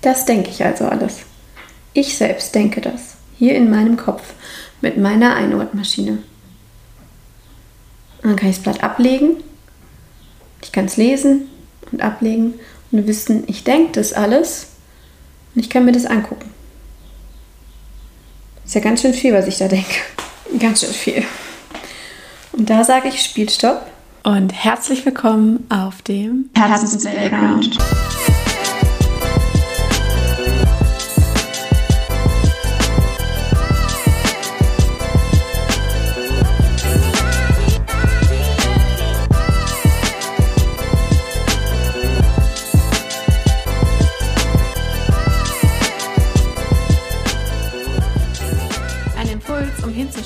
Das denke ich also alles. Ich selbst denke das, hier in meinem Kopf, mit meiner Einordmaschine. dann kann ich das Blatt ablegen, ich kann es lesen und ablegen und wissen, ich denke das alles und ich kann mir das angucken. Ist ja ganz schön viel, was ich da denke. Ganz schön viel. Und da sage ich Spielstopp. Und herzlich willkommen auf dem Herzensplayground.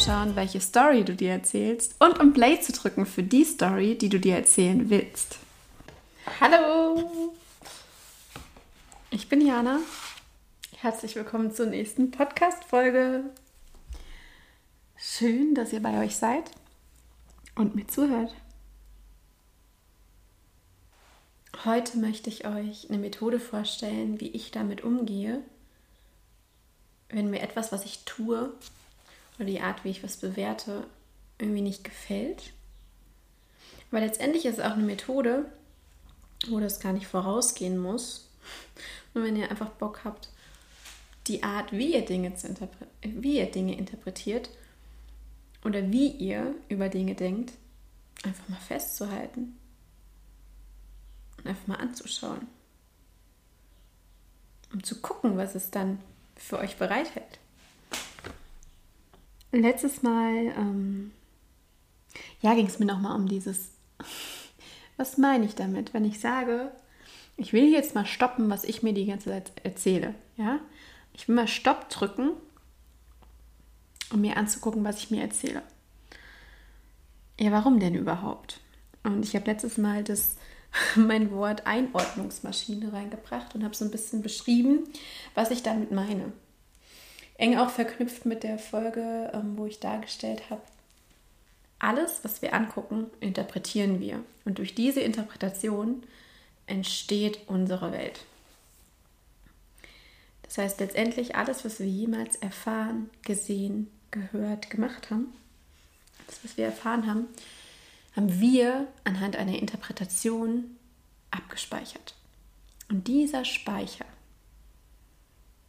Hinzuschauen, welche Story du dir erzählst und um Play zu drücken für die Story, die du dir erzählen willst. Hallo! Ich bin Jana. Herzlich willkommen zur nächsten Podcast-Folge. Schön, dass ihr bei euch seid und mir zuhört. Heute möchte ich euch eine Methode vorstellen, wie ich damit umgehe, wenn mir etwas, was ich tue, oder die Art, wie ich was bewerte, irgendwie nicht gefällt. Aber letztendlich ist es auch eine Methode, wo das gar nicht vorausgehen muss. Und wenn ihr einfach Bock habt, die Art, wie ihr Dinge, zu wie ihr Dinge interpretiert oder wie ihr über Dinge denkt, einfach mal festzuhalten und einfach mal anzuschauen. Um zu gucken, was es dann für euch bereithält. Letztes Mal, ähm, ja, ging es mir nochmal um dieses, was meine ich damit, wenn ich sage, ich will jetzt mal stoppen, was ich mir die ganze Zeit erzähle, ja? Ich will mal Stopp drücken, um mir anzugucken, was ich mir erzähle. Ja, warum denn überhaupt? Und ich habe letztes Mal das, mein Wort Einordnungsmaschine reingebracht und habe so ein bisschen beschrieben, was ich damit meine eng auch verknüpft mit der Folge, ähm, wo ich dargestellt habe, alles, was wir angucken, interpretieren wir. Und durch diese Interpretation entsteht unsere Welt. Das heißt letztendlich alles, was wir jemals erfahren, gesehen, gehört, gemacht haben, das, was wir erfahren haben, haben wir anhand einer Interpretation abgespeichert. Und dieser Speicher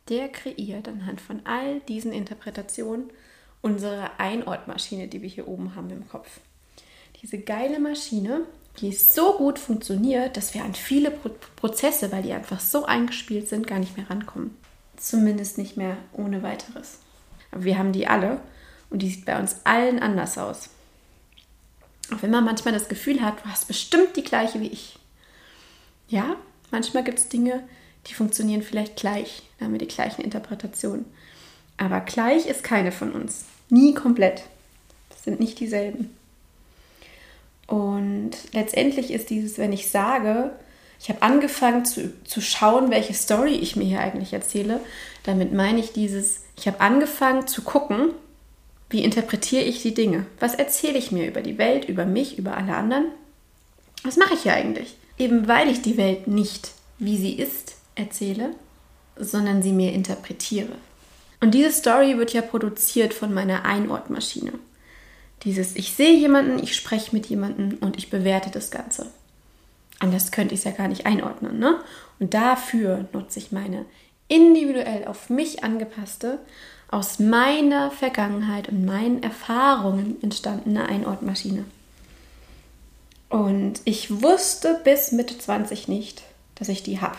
der kreiert anhand von all diesen Interpretationen unsere Einordmaschine, die wir hier oben haben im Kopf. Diese geile Maschine, die so gut funktioniert, dass wir an viele Pro Prozesse, weil die einfach so eingespielt sind, gar nicht mehr rankommen. Zumindest nicht mehr ohne weiteres. Aber wir haben die alle und die sieht bei uns allen anders aus. Auch wenn man manchmal das Gefühl hat, du hast bestimmt die gleiche wie ich. Ja, manchmal gibt es Dinge, die funktionieren vielleicht gleich, da haben wir die gleichen Interpretationen. Aber gleich ist keine von uns. Nie komplett. Das sind nicht dieselben. Und letztendlich ist dieses, wenn ich sage, ich habe angefangen zu, zu schauen, welche Story ich mir hier eigentlich erzähle, damit meine ich dieses, ich habe angefangen zu gucken, wie interpretiere ich die Dinge? Was erzähle ich mir über die Welt, über mich, über alle anderen? Was mache ich hier eigentlich? Eben weil ich die Welt nicht, wie sie ist, erzähle, sondern sie mir interpretiere. Und diese Story wird ja produziert von meiner Einordmaschine. Dieses, ich sehe jemanden, ich spreche mit jemandem und ich bewerte das Ganze. Anders könnte ich es ja gar nicht einordnen. Ne? Und dafür nutze ich meine individuell auf mich angepasste, aus meiner Vergangenheit und meinen Erfahrungen entstandene Einordmaschine. Und ich wusste bis Mitte 20 nicht, dass ich die habe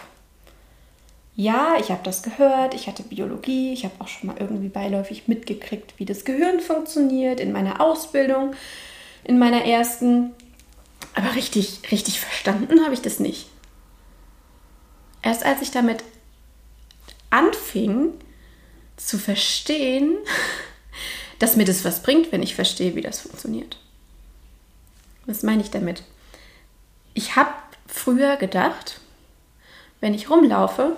ja, ich habe das gehört, ich hatte Biologie, ich habe auch schon mal irgendwie beiläufig mitgekriegt, wie das Gehirn funktioniert in meiner Ausbildung, in meiner ersten. Aber richtig, richtig verstanden habe ich das nicht. Erst als ich damit anfing zu verstehen, dass mir das was bringt, wenn ich verstehe, wie das funktioniert. Was meine ich damit? Ich habe früher gedacht, wenn ich rumlaufe,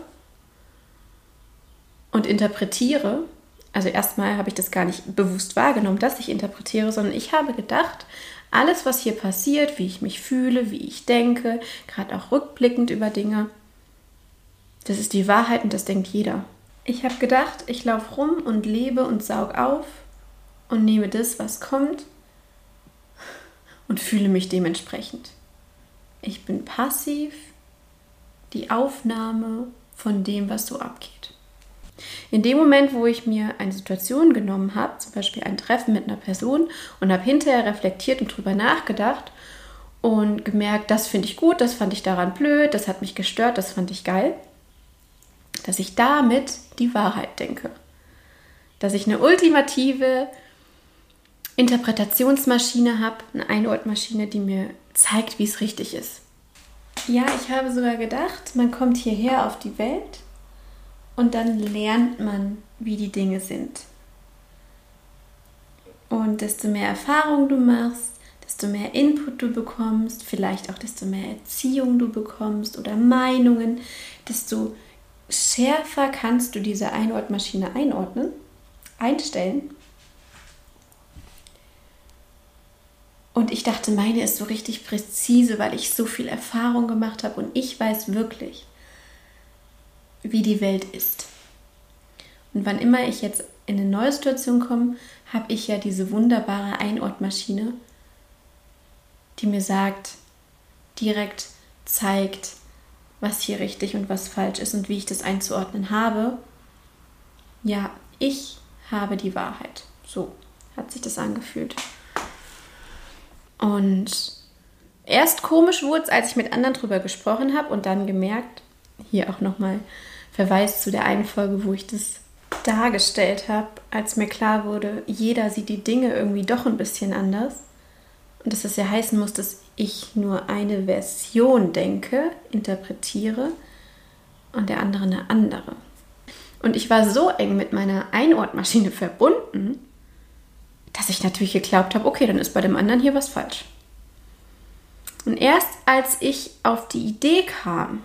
und interpretiere. Also erstmal habe ich das gar nicht bewusst wahrgenommen, dass ich interpretiere, sondern ich habe gedacht, alles, was hier passiert, wie ich mich fühle, wie ich denke, gerade auch rückblickend über Dinge, Das ist die Wahrheit und das denkt jeder. Ich habe gedacht, ich laufe rum und lebe und saug auf und nehme das, was kommt und fühle mich dementsprechend. Ich bin passiv die Aufnahme von dem, was so abgeht. In dem Moment, wo ich mir eine Situation genommen habe, zum Beispiel ein Treffen mit einer Person und habe hinterher reflektiert und drüber nachgedacht und gemerkt, das finde ich gut, das fand ich daran blöd, das hat mich gestört, das fand ich geil, dass ich damit die Wahrheit denke. Dass ich eine ultimative Interpretationsmaschine habe, eine Einordmaschine, die mir zeigt, wie es richtig ist. Ja, ich habe sogar gedacht, man kommt hierher auf die Welt und dann lernt man, wie die Dinge sind. Und desto mehr Erfahrung du machst, desto mehr Input du bekommst, vielleicht auch desto mehr Erziehung du bekommst oder Meinungen, desto schärfer kannst du diese Einordmaschine einordnen, einstellen. Und ich dachte, meine ist so richtig präzise, weil ich so viel Erfahrung gemacht habe und ich weiß wirklich, wie die Welt ist. Und wann immer ich jetzt in eine neue Situation komme, habe ich ja diese wunderbare Einordmaschine, die mir sagt, direkt zeigt, was hier richtig und was falsch ist und wie ich das einzuordnen habe. Ja, ich habe die Wahrheit. So hat sich das angefühlt. Und erst komisch wurde es, als ich mit anderen drüber gesprochen habe und dann gemerkt, hier auch nochmal Verweis zu der einen Folge, wo ich das dargestellt habe, als mir klar wurde, jeder sieht die Dinge irgendwie doch ein bisschen anders. Und dass das ja heißen muss, dass ich nur eine Version denke, interpretiere und der andere eine andere. Und ich war so eng mit meiner Einordmaschine verbunden, dass ich natürlich geglaubt habe, okay, dann ist bei dem anderen hier was falsch. Und erst als ich auf die Idee kam,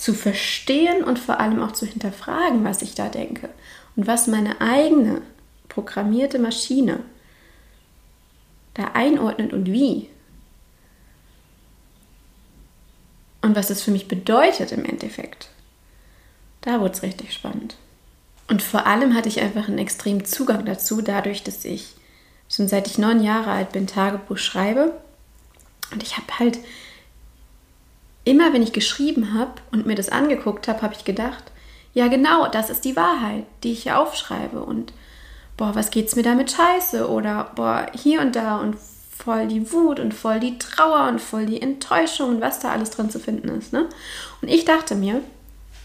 zu verstehen und vor allem auch zu hinterfragen, was ich da denke und was meine eigene programmierte Maschine da einordnet und wie. Und was das für mich bedeutet im Endeffekt. Da wurde es richtig spannend. Und vor allem hatte ich einfach einen extremen Zugang dazu, dadurch, dass ich schon seit ich neun Jahre alt bin, Tagebuch schreibe. Und ich habe halt immer, wenn ich geschrieben habe und mir das angeguckt habe, habe ich gedacht, ja genau, das ist die Wahrheit, die ich hier aufschreibe. Und boah, was geht's mir damit scheiße? Oder boah, hier und da und voll die Wut und voll die Trauer und voll die Enttäuschung und was da alles drin zu finden ist. Ne? Und ich dachte mir,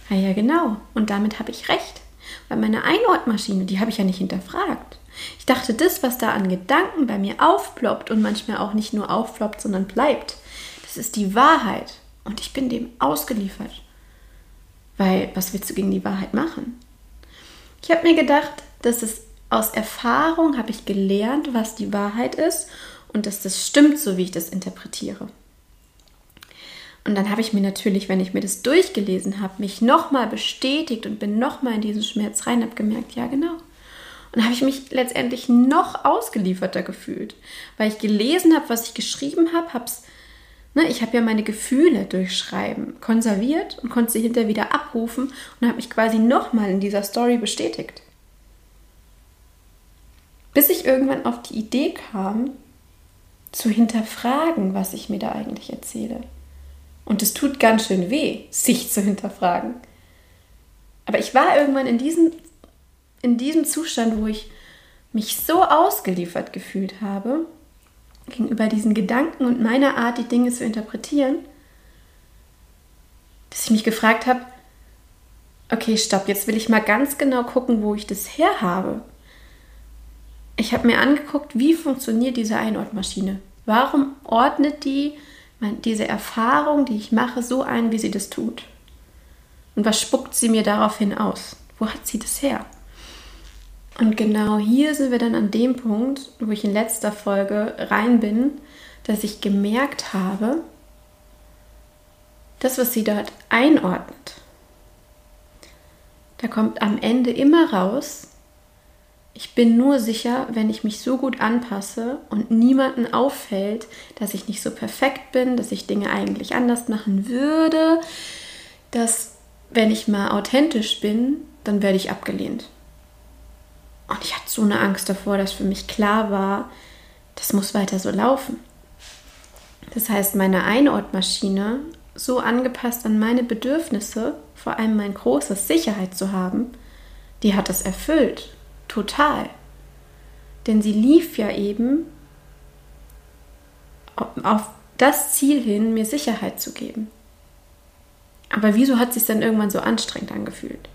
ja, ja, genau. Und damit habe ich recht. Weil meine Einordmaschine, die habe ich ja nicht hinterfragt. Ich dachte, das, was da an Gedanken bei mir aufploppt und manchmal auch nicht nur aufploppt, sondern bleibt, das ist die Wahrheit. Und ich bin dem ausgeliefert. Weil, was willst du gegen die Wahrheit machen? Ich habe mir gedacht, dass es aus Erfahrung habe ich gelernt, was die Wahrheit ist und dass das stimmt, so wie ich das interpretiere. Und dann habe ich mir natürlich, wenn ich mir das durchgelesen habe, mich nochmal bestätigt und bin nochmal in diesen Schmerz rein, habe gemerkt, ja genau. Und habe ich mich letztendlich noch ausgelieferter gefühlt, weil ich gelesen habe, was ich geschrieben habe, habe es Ne, ich habe ja meine Gefühle durch Schreiben konserviert und konnte sie hinterher wieder abrufen und habe mich quasi nochmal in dieser Story bestätigt. Bis ich irgendwann auf die Idee kam, zu hinterfragen, was ich mir da eigentlich erzähle. Und es tut ganz schön weh, sich zu hinterfragen. Aber ich war irgendwann in diesem, in diesem Zustand, wo ich mich so ausgeliefert gefühlt habe, gegenüber diesen Gedanken und meiner Art, die Dinge zu interpretieren, dass ich mich gefragt habe, okay, stopp, jetzt will ich mal ganz genau gucken, wo ich das her habe. Ich habe mir angeguckt, wie funktioniert diese Einordmaschine. Warum ordnet die diese Erfahrung, die ich mache, so ein, wie sie das tut? Und was spuckt sie mir daraufhin aus? Wo hat sie das her? Und genau hier sind wir dann an dem Punkt, wo ich in letzter Folge rein bin, dass ich gemerkt habe, das, was sie dort einordnet, da kommt am Ende immer raus, ich bin nur sicher, wenn ich mich so gut anpasse und niemanden auffällt, dass ich nicht so perfekt bin, dass ich Dinge eigentlich anders machen würde, dass wenn ich mal authentisch bin, dann werde ich abgelehnt. Und ich hatte so eine Angst davor, dass für mich klar war, das muss weiter so laufen. Das heißt, meine Einortmaschine so angepasst an meine Bedürfnisse, vor allem mein großes Sicherheit zu haben, die hat das erfüllt. Total. Denn sie lief ja eben auf das Ziel hin, mir Sicherheit zu geben. Aber wieso hat es sich dann irgendwann so anstrengend angefühlt?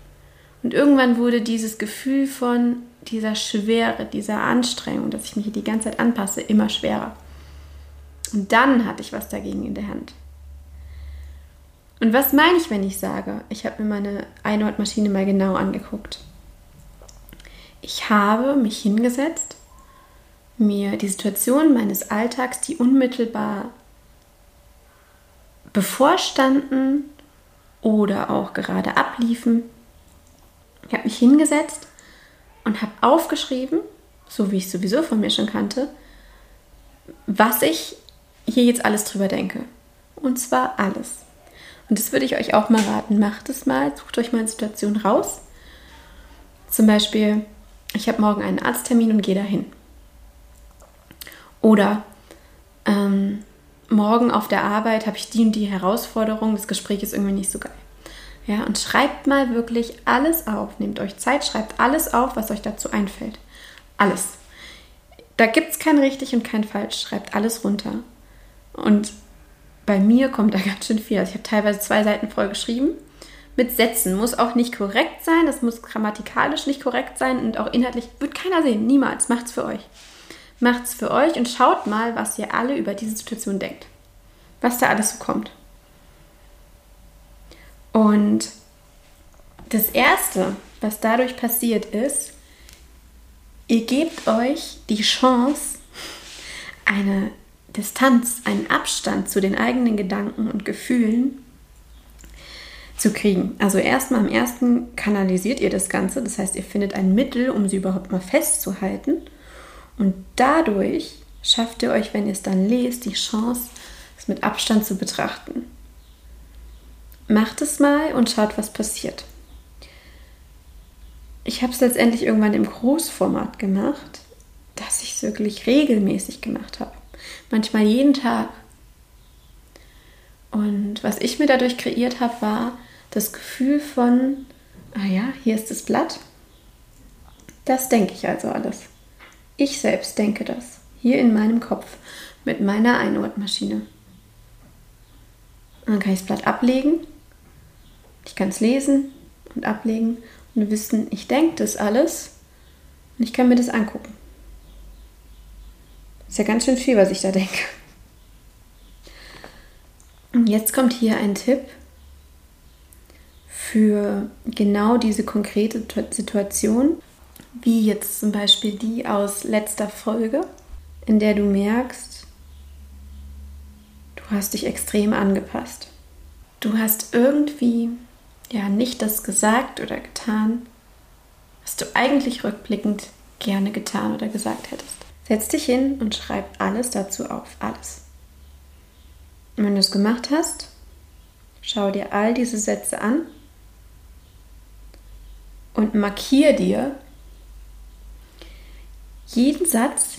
Und irgendwann wurde dieses Gefühl von dieser Schwere, dieser Anstrengung, dass ich mich die ganze Zeit anpasse, immer schwerer. Und dann hatte ich was dagegen in der Hand. Und was meine ich, wenn ich sage, ich habe mir meine Einordmaschine mal genau angeguckt? Ich habe mich hingesetzt, mir die Situation meines Alltags, die unmittelbar bevorstanden oder auch gerade abliefen, ich habe mich hingesetzt und habe aufgeschrieben, so wie ich sowieso von mir schon kannte, was ich hier jetzt alles drüber denke. Und zwar alles. Und das würde ich euch auch mal raten. Macht es mal, sucht euch mal eine Situation raus. Zum Beispiel, ich habe morgen einen Arzttermin und gehe dahin. Oder ähm, morgen auf der Arbeit habe ich die und die Herausforderung, das Gespräch ist irgendwie nicht so geil. Ja, und schreibt mal wirklich alles auf. Nehmt euch Zeit, schreibt alles auf, was euch dazu einfällt. Alles. Da gibt es kein richtig und kein falsch. Schreibt alles runter. Und bei mir kommt da ganz schön viel. Also ich habe teilweise zwei Seiten voll geschrieben. Mit Sätzen. Muss auch nicht korrekt sein. Das muss grammatikalisch nicht korrekt sein. Und auch inhaltlich wird keiner sehen. Niemals. Macht's für euch. Macht's für euch und schaut mal, was ihr alle über diese Situation denkt. Was da alles so kommt. Und das Erste, was dadurch passiert ist, ihr gebt euch die Chance, eine Distanz, einen Abstand zu den eigenen Gedanken und Gefühlen zu kriegen. Also erstmal am ersten kanalisiert ihr das Ganze, das heißt, ihr findet ein Mittel, um sie überhaupt mal festzuhalten. Und dadurch schafft ihr euch, wenn ihr es dann lest, die Chance, es mit Abstand zu betrachten. Macht es mal und schaut, was passiert. Ich habe es letztendlich irgendwann im Großformat gemacht, dass ich es wirklich regelmäßig gemacht habe. Manchmal jeden Tag. Und was ich mir dadurch kreiert habe, war das Gefühl von, ah ja, hier ist das Blatt. Das denke ich also alles. Ich selbst denke das. Hier in meinem Kopf mit meiner Einordmaschine. Dann kann ich das Blatt ablegen ich kann es lesen und ablegen und wissen, ich denke das alles und ich kann mir das angucken. ist ja ganz schön viel, was ich da denke. Und jetzt kommt hier ein Tipp für genau diese konkrete Situation, wie jetzt zum Beispiel die aus letzter Folge, in der du merkst, du hast dich extrem angepasst. Du hast irgendwie ja nicht das gesagt oder getan, was du eigentlich rückblickend gerne getan oder gesagt hättest. Setz dich hin und schreib alles dazu auf, alles. Und wenn du es gemacht hast, schau dir all diese Sätze an und markier dir jeden Satz,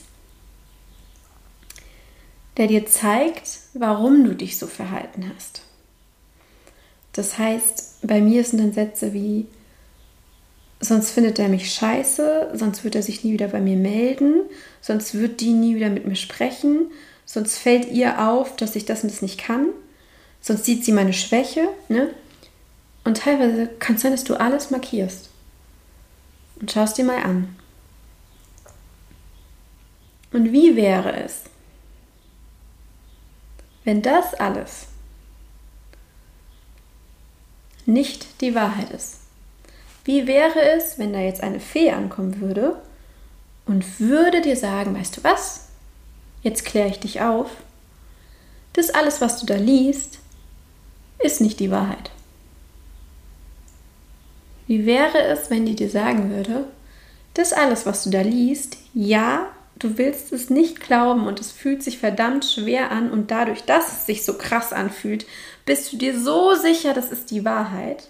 der dir zeigt, warum du dich so verhalten hast. Das heißt, bei mir sind dann Sätze wie, sonst findet er mich scheiße, sonst wird er sich nie wieder bei mir melden, sonst wird die nie wieder mit mir sprechen, sonst fällt ihr auf, dass ich das und das nicht kann, sonst sieht sie meine Schwäche. Ne? Und teilweise kann es sein, dass du alles markierst. Und schaust dir mal an. Und wie wäre es, wenn das alles nicht die Wahrheit ist. Wie wäre es, wenn da jetzt eine Fee ankommen würde und würde dir sagen, weißt du was? Jetzt kläre ich dich auf. Das alles, was du da liest, ist nicht die Wahrheit. Wie wäre es, wenn die dir sagen würde, das alles, was du da liest, ja, du willst es nicht glauben und es fühlt sich verdammt schwer an und dadurch, dass es sich so krass anfühlt, bist du dir so sicher, das ist die Wahrheit.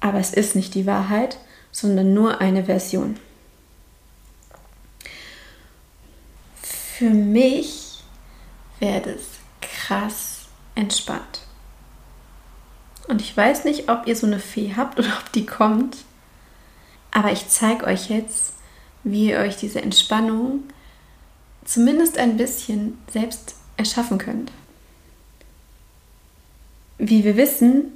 Aber es ist nicht die Wahrheit, sondern nur eine Version. Für mich wäre das krass entspannt. Und ich weiß nicht, ob ihr so eine Fee habt oder ob die kommt. Aber ich zeige euch jetzt, wie ihr euch diese Entspannung zumindest ein bisschen selbst erschaffen könnt. Wie wir wissen,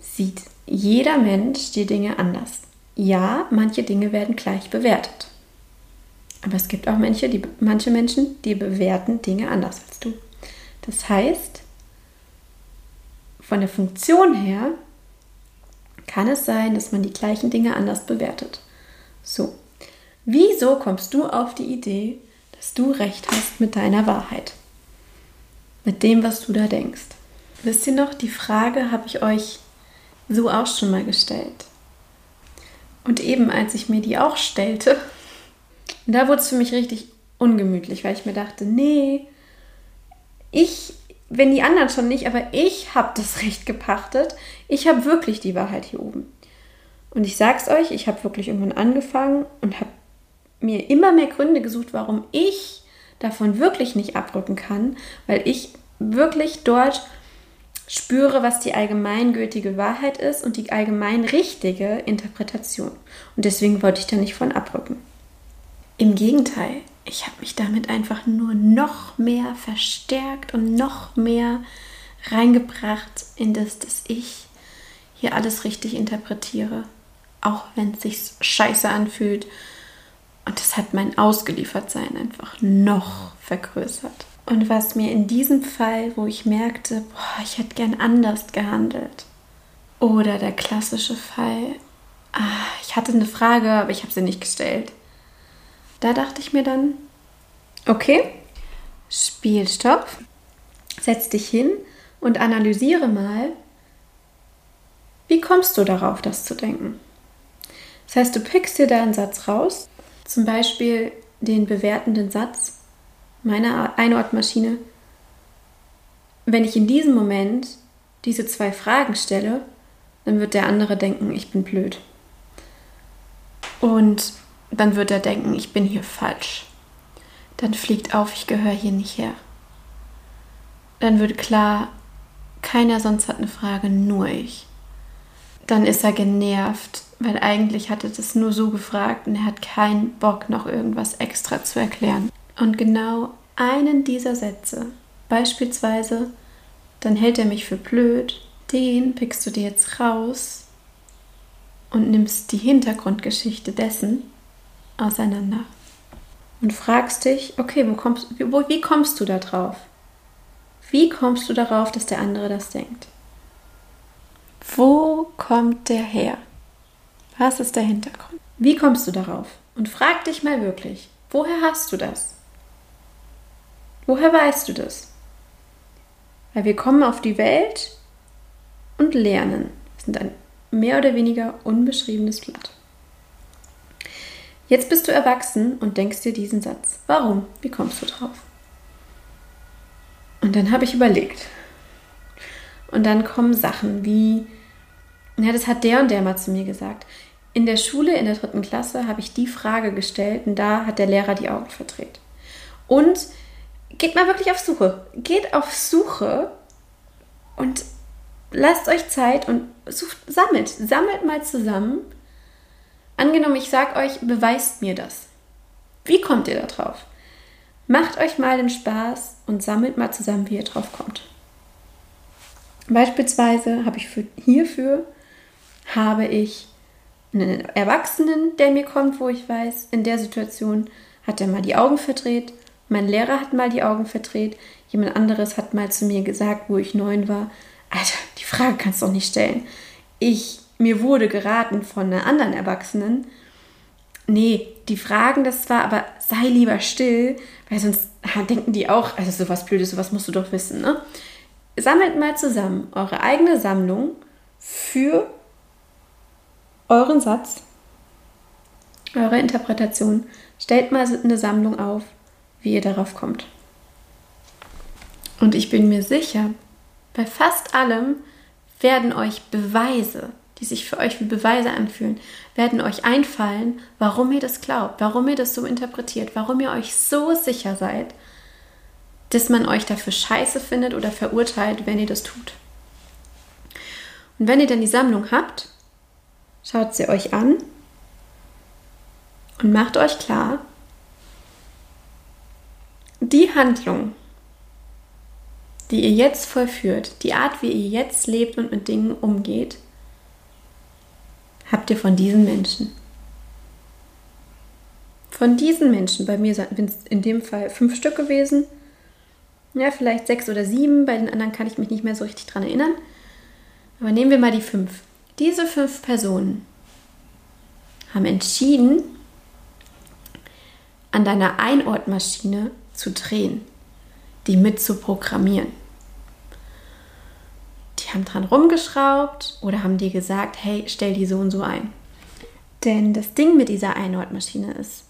sieht jeder Mensch die Dinge anders. Ja, manche Dinge werden gleich bewertet. Aber es gibt auch manche, die, manche Menschen, die bewerten Dinge anders als du. Das heißt, von der Funktion her kann es sein, dass man die gleichen Dinge anders bewertet. So, wieso kommst du auf die Idee, dass du recht hast mit deiner Wahrheit? Mit dem, was du da denkst? Wisst ihr noch, die Frage habe ich euch so auch schon mal gestellt. Und eben als ich mir die auch stellte, da wurde es für mich richtig ungemütlich, weil ich mir dachte, nee, ich, wenn die anderen schon nicht, aber ich habe das Recht gepachtet. Ich habe wirklich die Wahrheit hier oben. Und ich sag's euch, ich habe wirklich irgendwann angefangen und habe mir immer mehr Gründe gesucht, warum ich davon wirklich nicht abrücken kann, weil ich wirklich dort spüre, was die allgemeingültige Wahrheit ist und die allgemein richtige Interpretation. Und deswegen wollte ich da nicht von abrücken. Im Gegenteil, ich habe mich damit einfach nur noch mehr verstärkt und noch mehr reingebracht in das, dass ich hier alles richtig interpretiere, auch wenn es sich scheiße anfühlt. Und das hat mein Ausgeliefertsein einfach noch vergrößert. Und was mir in diesem Fall, wo ich merkte, boah, ich hätte gern anders gehandelt. Oder der klassische Fall, ah, ich hatte eine Frage, aber ich habe sie nicht gestellt. Da dachte ich mir dann, okay, Spielstopp, setz dich hin und analysiere mal, wie kommst du darauf, das zu denken? Das heißt, du pickst dir da einen Satz raus, zum Beispiel den bewertenden Satz, meiner Einordmaschine, wenn ich in diesem Moment diese zwei Fragen stelle, dann wird der andere denken, ich bin blöd. Und dann wird er denken, ich bin hier falsch. Dann fliegt auf, ich gehöre hier nicht her. Dann wird klar, keiner sonst hat eine Frage, nur ich. Dann ist er genervt, weil eigentlich hat er das nur so gefragt und er hat keinen Bock, noch irgendwas extra zu erklären. Und genau einen dieser Sätze, beispielsweise, dann hält er mich für blöd, den pickst du dir jetzt raus und nimmst die Hintergrundgeschichte dessen auseinander und fragst dich, okay, wo kommst, wo, wie kommst du da drauf? Wie kommst du darauf, dass der andere das denkt? Wo kommt der her? Was ist der Hintergrund? Wie kommst du darauf? Und frag dich mal wirklich, woher hast du das? Woher weißt du das? Weil wir kommen auf die Welt und lernen. Wir sind ein mehr oder weniger unbeschriebenes Blatt. Jetzt bist du erwachsen und denkst dir diesen Satz. Warum? Wie kommst du drauf? Und dann habe ich überlegt. Und dann kommen Sachen wie, ja, das hat der und der mal zu mir gesagt. In der Schule, in der dritten Klasse, habe ich die Frage gestellt und da hat der Lehrer die Augen verdreht. Und geht mal wirklich auf Suche. Geht auf Suche und lasst euch Zeit und sucht, sammelt. Sammelt mal zusammen. Angenommen, ich sage euch, beweist mir das. Wie kommt ihr da drauf? Macht euch mal den Spaß und sammelt mal zusammen, wie ihr drauf kommt. Beispielsweise habe ich für, hierfür habe ich einen Erwachsenen, der mir kommt, wo ich weiß, in der Situation hat er mal die Augen verdreht mein Lehrer hat mal die Augen verdreht, jemand anderes hat mal zu mir gesagt, wo ich neun war, Alter, die Frage kannst du doch nicht stellen. Ich, mir wurde geraten von einer anderen Erwachsenen, nee, die fragen das zwar, aber sei lieber still, weil sonst denken die auch, also sowas Blödes, sowas musst du doch wissen, ne? Sammelt mal zusammen eure eigene Sammlung für euren Satz eure Interpretation. Stellt mal eine Sammlung auf, wie ihr darauf kommt. Und ich bin mir sicher, bei fast allem werden euch Beweise, die sich für euch wie Beweise anfühlen, werden euch einfallen, warum ihr das glaubt, warum ihr das so interpretiert, warum ihr euch so sicher seid, dass man euch dafür scheiße findet oder verurteilt, wenn ihr das tut. Und wenn ihr dann die Sammlung habt, schaut sie euch an und macht euch klar, die Handlung, die ihr jetzt vollführt, die Art, wie ihr jetzt lebt und mit Dingen umgeht, habt ihr von diesen Menschen. Von diesen Menschen, bei mir sind es in dem Fall fünf Stück gewesen, ja, vielleicht sechs oder sieben, bei den anderen kann ich mich nicht mehr so richtig dran erinnern. Aber nehmen wir mal die fünf. Diese fünf Personen haben entschieden, an deiner Einortmaschine zu drehen, die mit zu programmieren. Die haben dran rumgeschraubt oder haben dir gesagt, hey, stell die so und so ein. Denn das Ding mit dieser Einortmaschine ist,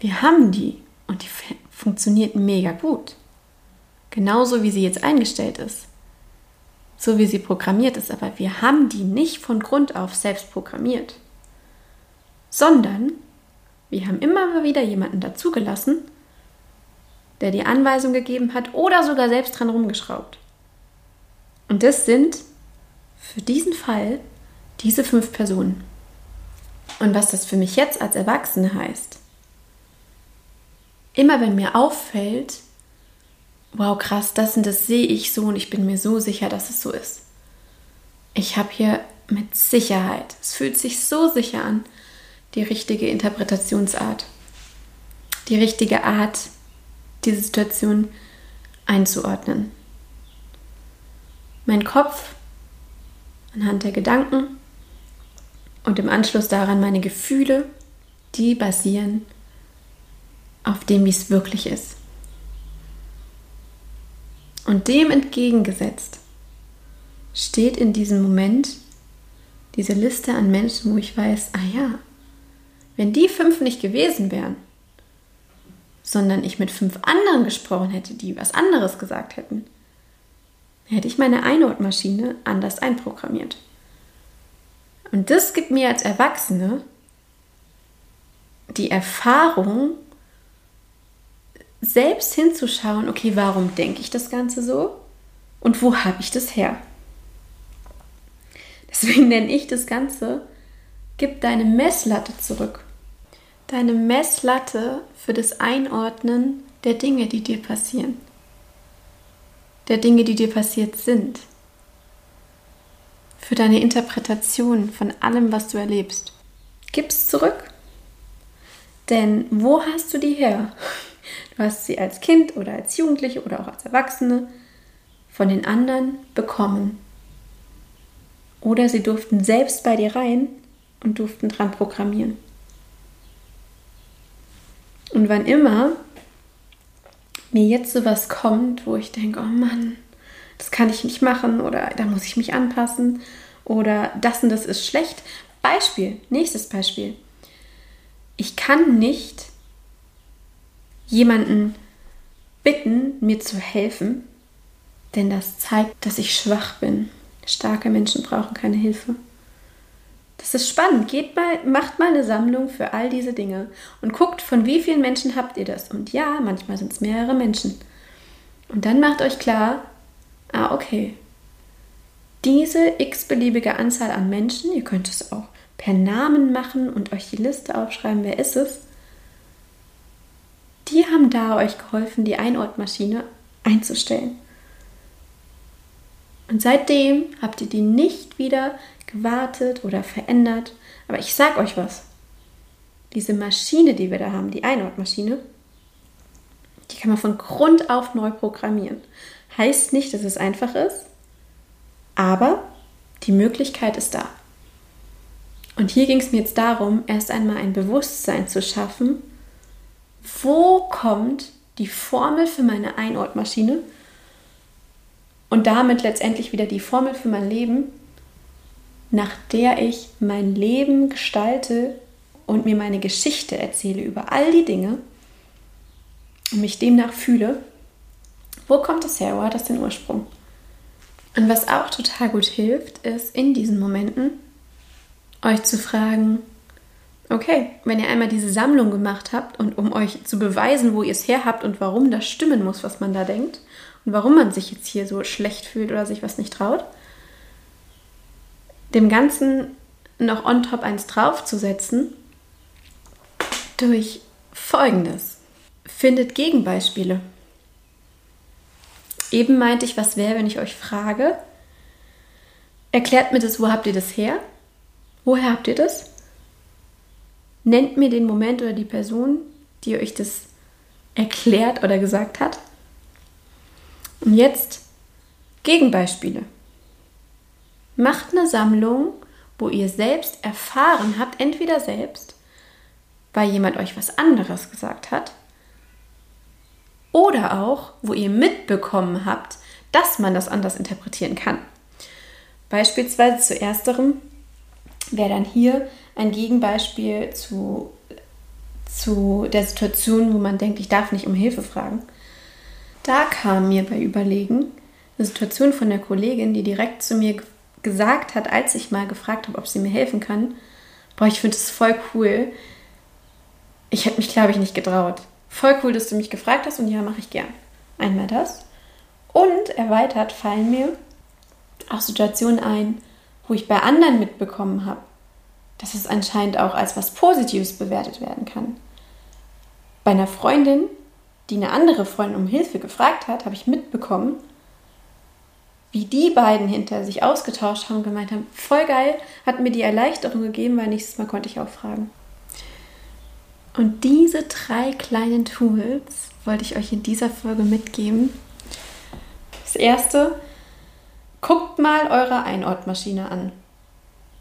wir haben die und die funktioniert mega gut. Genauso wie sie jetzt eingestellt ist. So wie sie programmiert ist, aber wir haben die nicht von Grund auf selbst programmiert. Sondern wir haben immer wieder jemanden dazugelassen, der die Anweisung gegeben hat oder sogar selbst dran rumgeschraubt. Und das sind für diesen Fall diese fünf Personen. Und was das für mich jetzt als Erwachsene heißt, immer wenn mir auffällt, wow, krass, das und das sehe ich so und ich bin mir so sicher, dass es so ist. Ich habe hier mit Sicherheit, es fühlt sich so sicher an, die richtige Interpretationsart, die richtige Art, diese Situation einzuordnen. Mein Kopf anhand der Gedanken und im Anschluss daran meine Gefühle, die basieren auf dem, wie es wirklich ist. Und dem entgegengesetzt steht in diesem Moment diese Liste an Menschen, wo ich weiß, ah ja, wenn die fünf nicht gewesen wären, sondern ich mit fünf anderen gesprochen hätte, die was anderes gesagt hätten, hätte ich meine Einordmaschine anders einprogrammiert. Und das gibt mir als Erwachsene die Erfahrung, selbst hinzuschauen, okay, warum denke ich das Ganze so und wo habe ich das her? Deswegen nenne ich das Ganze, gib deine Messlatte zurück. Deine Messlatte für das Einordnen der Dinge, die dir passieren. Der Dinge, die dir passiert sind. Für deine Interpretation von allem, was du erlebst. Gib's zurück. Denn wo hast du die her? Hast sie als Kind oder als Jugendliche oder auch als Erwachsene von den anderen bekommen. Oder sie durften selbst bei dir rein und durften dran programmieren. Und wann immer mir jetzt sowas kommt, wo ich denke, oh Mann, das kann ich nicht machen oder da muss ich mich anpassen oder das und das ist schlecht. Beispiel, nächstes Beispiel. Ich kann nicht jemanden bitten, mir zu helfen, denn das zeigt, dass ich schwach bin. Starke Menschen brauchen keine Hilfe. Das ist spannend. Geht mal, macht mal eine Sammlung für all diese Dinge und guckt, von wie vielen Menschen habt ihr das. Und ja, manchmal sind es mehrere Menschen. Und dann macht euch klar, ah, okay, diese x-beliebige Anzahl an Menschen, ihr könnt es auch per Namen machen und euch die Liste aufschreiben, wer ist es, die haben da euch geholfen, die Einortmaschine einzustellen. Und seitdem habt ihr die nicht wieder gewartet oder verändert. Aber ich sag euch was. Diese Maschine, die wir da haben, die Einortmaschine, die kann man von Grund auf neu programmieren. Heißt nicht, dass es einfach ist, aber die Möglichkeit ist da. Und hier ging es mir jetzt darum, erst einmal ein Bewusstsein zu schaffen, wo kommt die Formel für meine Einortmaschine und damit letztendlich wieder die Formel für mein Leben, nach der ich mein Leben gestalte und mir meine Geschichte erzähle über all die Dinge und mich demnach fühle, wo kommt das her? Wo hat das den Ursprung? Und was auch total gut hilft, ist in diesen Momenten euch zu fragen, okay, wenn ihr einmal diese Sammlung gemacht habt und um euch zu beweisen, wo ihr es her habt und warum das stimmen muss, was man da denkt und warum man sich jetzt hier so schlecht fühlt oder sich was nicht traut, dem Ganzen noch on top eins draufzusetzen durch Folgendes. Findet Gegenbeispiele. Eben meinte ich, was wäre, wenn ich euch frage, erklärt mir das, wo habt ihr das her? Woher habt ihr das? Nennt mir den Moment oder die Person, die euch das erklärt oder gesagt hat. Und jetzt Gegenbeispiele. Macht eine Sammlung, wo ihr selbst erfahren habt, entweder selbst, weil jemand euch was anderes gesagt hat, oder auch, wo ihr mitbekommen habt, dass man das anders interpretieren kann. Beispielsweise zu ersterem wäre dann hier ein Gegenbeispiel zu, zu der Situation, wo man denkt, ich darf nicht um Hilfe fragen. Da kam mir bei Überlegen eine Situation von der Kollegin, die direkt zu mir gesagt hat, als ich mal gefragt habe, ob sie mir helfen kann, boah, ich finde es voll cool. Ich hätte mich, glaube ich, nicht getraut voll cool, dass du mich gefragt hast und ja, mache ich gern. Einmal das. Und erweitert fallen mir auch Situationen ein, wo ich bei anderen mitbekommen habe, dass es anscheinend auch als was Positives bewertet werden kann. Bei einer Freundin, die eine andere Freundin um Hilfe gefragt hat, habe ich mitbekommen, wie die beiden hinter sich ausgetauscht haben und gemeint haben, voll geil, hat mir die Erleichterung gegeben, weil nächstes Mal konnte ich auch fragen. Und diese drei kleinen Tools wollte ich euch in dieser Folge mitgeben. Das erste, guckt mal eure Einortmaschine an.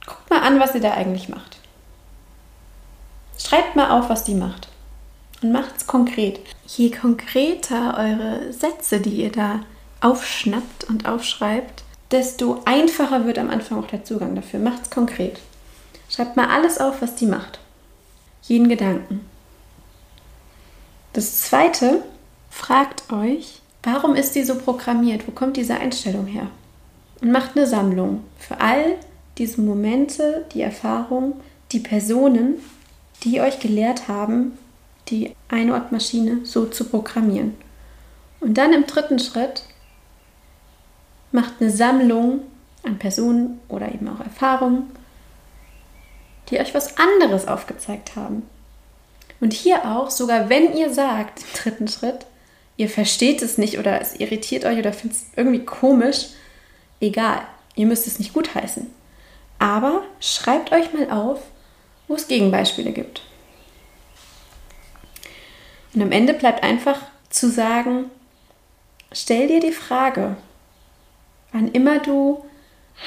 Guckt mal an, was ihr da eigentlich macht. Schreibt mal auf, was die macht. Und macht es konkret. Je konkreter eure Sätze, die ihr da aufschnappt und aufschreibt, desto einfacher wird am Anfang auch der Zugang dafür. Macht es konkret. Schreibt mal alles auf, was die macht jeden Gedanken. Das zweite, fragt euch, warum ist die so programmiert? Wo kommt diese Einstellung her? Und macht eine Sammlung für all diese Momente, die Erfahrungen, die Personen, die euch gelehrt haben, die Einortmaschine so zu programmieren. Und dann im dritten Schritt macht eine Sammlung an Personen oder eben auch Erfahrungen, die euch was anderes aufgezeigt haben. Und hier auch, sogar wenn ihr sagt, im dritten Schritt, ihr versteht es nicht oder es irritiert euch oder findet es irgendwie komisch, egal, ihr müsst es nicht gutheißen. Aber schreibt euch mal auf, wo es Gegenbeispiele gibt. Und am Ende bleibt einfach zu sagen, stell dir die Frage, wann immer du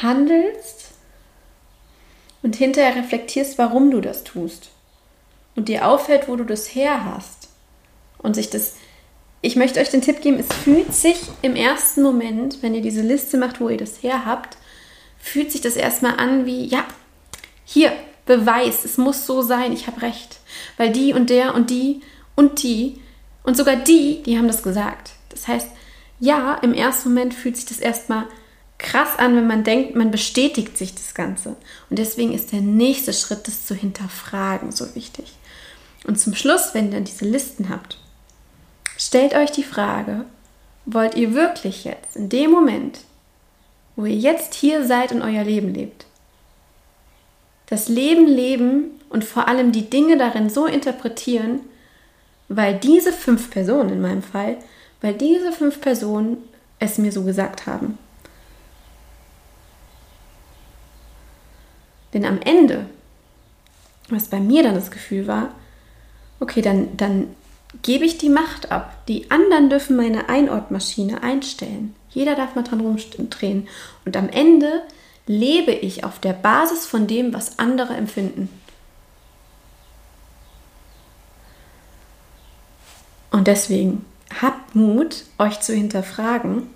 handelst, und hinterher reflektierst, warum du das tust und dir auffällt, wo du das her hast und sich das ich möchte euch den Tipp geben, es fühlt sich im ersten Moment, wenn ihr diese Liste macht, wo ihr das her habt, fühlt sich das erstmal an wie, ja, hier, Beweis, es muss so sein, ich habe recht. Weil die und der und die und die und sogar die, die haben das gesagt. Das heißt, ja, im ersten Moment fühlt sich das erstmal krass an, wenn man denkt, man bestätigt sich das Ganze. Und deswegen ist der nächste Schritt, das zu hinterfragen, so wichtig. Und zum Schluss, wenn ihr dann diese Listen habt, stellt euch die Frage, wollt ihr wirklich jetzt, in dem Moment, wo ihr jetzt hier seid und euer Leben lebt, das Leben leben und vor allem die Dinge darin so interpretieren, weil diese fünf Personen in meinem Fall, weil diese fünf Personen es mir so gesagt haben. Denn am Ende, was bei mir dann das Gefühl war, okay, dann, dann gebe ich die Macht ab. Die anderen dürfen meine Einortmaschine einstellen. Jeder darf mal dran rumdrehen. Und am Ende lebe ich auf der Basis von dem, was andere empfinden. Und deswegen habt Mut, euch zu hinterfragen,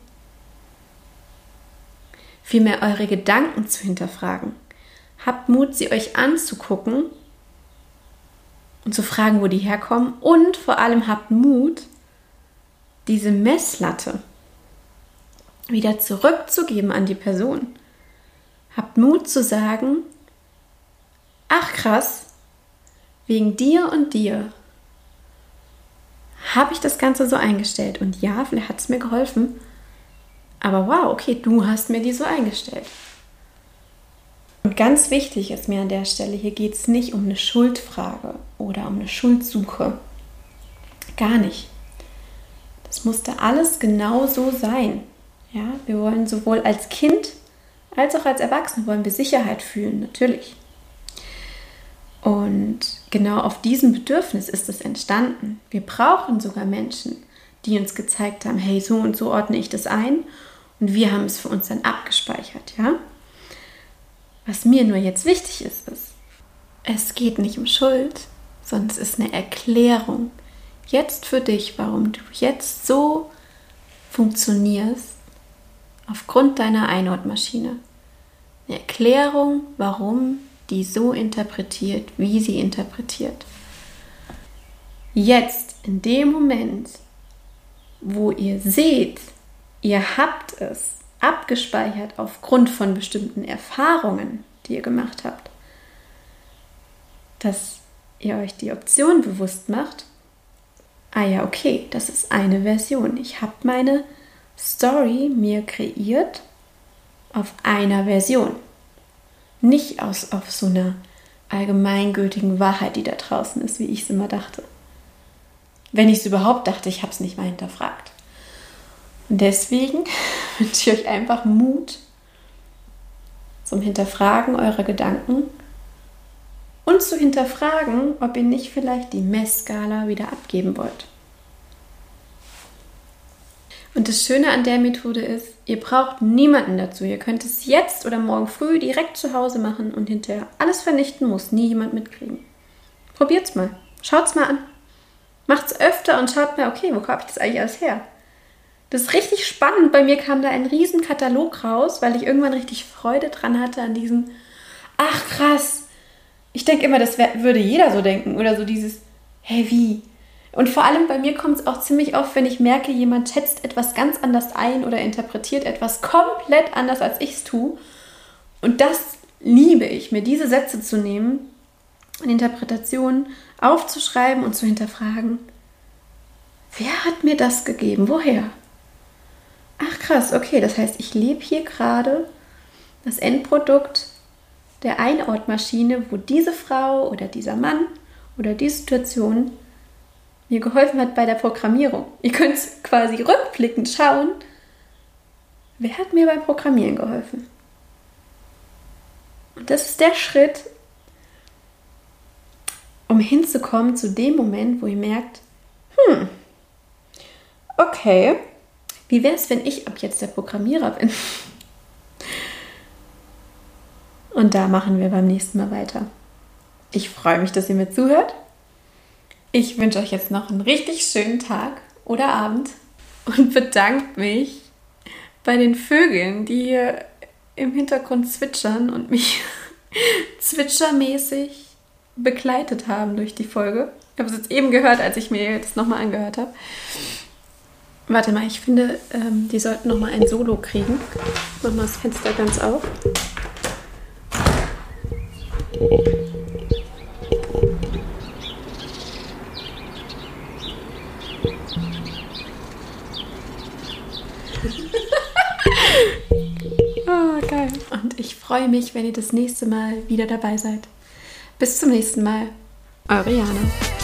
vielmehr eure Gedanken zu hinterfragen. Habt Mut, sie euch anzugucken und zu fragen, wo die herkommen. Und vor allem habt Mut, diese Messlatte wieder zurückzugeben an die Person. Habt Mut zu sagen, ach krass, wegen dir und dir habe ich das Ganze so eingestellt. Und ja, vielleicht hat es mir geholfen. Aber wow, okay, du hast mir die so eingestellt. Und ganz wichtig ist mir an der Stelle, hier geht es nicht um eine Schuldfrage oder um eine Schuldsuche. Gar nicht. Das musste alles genau so sein. Ja, wir wollen sowohl als Kind als auch als Erwachsene wollen wir Sicherheit fühlen, natürlich. Und genau auf diesem Bedürfnis ist es entstanden. Wir brauchen sogar Menschen, die uns gezeigt haben, hey, so und so ordne ich das ein und wir haben es für uns dann abgespeichert, ja? Was mir nur jetzt wichtig ist, ist, es geht nicht um Schuld, sondern es ist eine Erklärung jetzt für dich, warum du jetzt so funktionierst aufgrund deiner Einordmaschine. Eine Erklärung, warum die so interpretiert, wie sie interpretiert. Jetzt, in dem Moment, wo ihr seht, ihr habt es abgespeichert aufgrund von bestimmten Erfahrungen, die ihr gemacht habt, dass ihr euch die Option bewusst macht, ah ja, okay, das ist eine Version. Ich habe meine Story mir kreiert auf einer Version. Nicht aus, auf so einer allgemeingültigen Wahrheit, die da draußen ist, wie ich es immer dachte. Wenn ich es überhaupt dachte, ich habe es nicht mal hinterfragt. Und deswegen wünsche ich euch einfach Mut zum Hinterfragen eurer Gedanken und zu hinterfragen, ob ihr nicht vielleicht die Messskala wieder abgeben wollt. Und das Schöne an der Methode ist, ihr braucht niemanden dazu. Ihr könnt es jetzt oder morgen früh direkt zu Hause machen und hinterher alles vernichten, muss nie jemand mitkriegen. Probiert's mal. Schaut's mal an. Macht's öfter und schaut mal, okay, wo habe ich das eigentlich alles her? Das ist richtig spannend. Bei mir kam da ein riesen Katalog raus, weil ich irgendwann richtig Freude dran hatte an diesem, ach krass. Ich denke immer, das wär, würde jeder so denken. Oder so dieses, hey, wie? Und vor allem bei mir kommt es auch ziemlich oft, wenn ich merke, jemand schätzt etwas ganz anders ein oder interpretiert etwas komplett anders, als ich es tue. Und das liebe ich, mir diese Sätze zu nehmen und Interpretationen aufzuschreiben und zu hinterfragen. Wer hat mir das gegeben? Woher? Ach krass, okay, das heißt, ich lebe hier gerade das Endprodukt der Einortmaschine, wo diese Frau oder dieser Mann oder die Situation mir geholfen hat bei der Programmierung. Ihr könnt quasi rückblickend schauen, wer hat mir beim Programmieren geholfen. Und das ist der Schritt, um hinzukommen zu dem Moment, wo ihr merkt, hm, okay, wie wäre es, wenn ich ab jetzt der Programmierer bin? Und da machen wir beim nächsten Mal weiter. Ich freue mich, dass ihr mir zuhört. Ich wünsche euch jetzt noch einen richtig schönen Tag oder Abend und bedanke mich bei den Vögeln, die hier im Hintergrund zwitschern und mich zwitschermäßig begleitet haben durch die Folge. Ich habe es jetzt eben gehört, als ich mir das nochmal angehört habe. Warte mal, ich finde, ähm, die sollten nochmal ein Solo kriegen. Ich mach mal das Fenster ganz auf. Freue mich, wenn ihr das nächste Mal wieder dabei seid. Bis zum nächsten Mal. Eure Jana.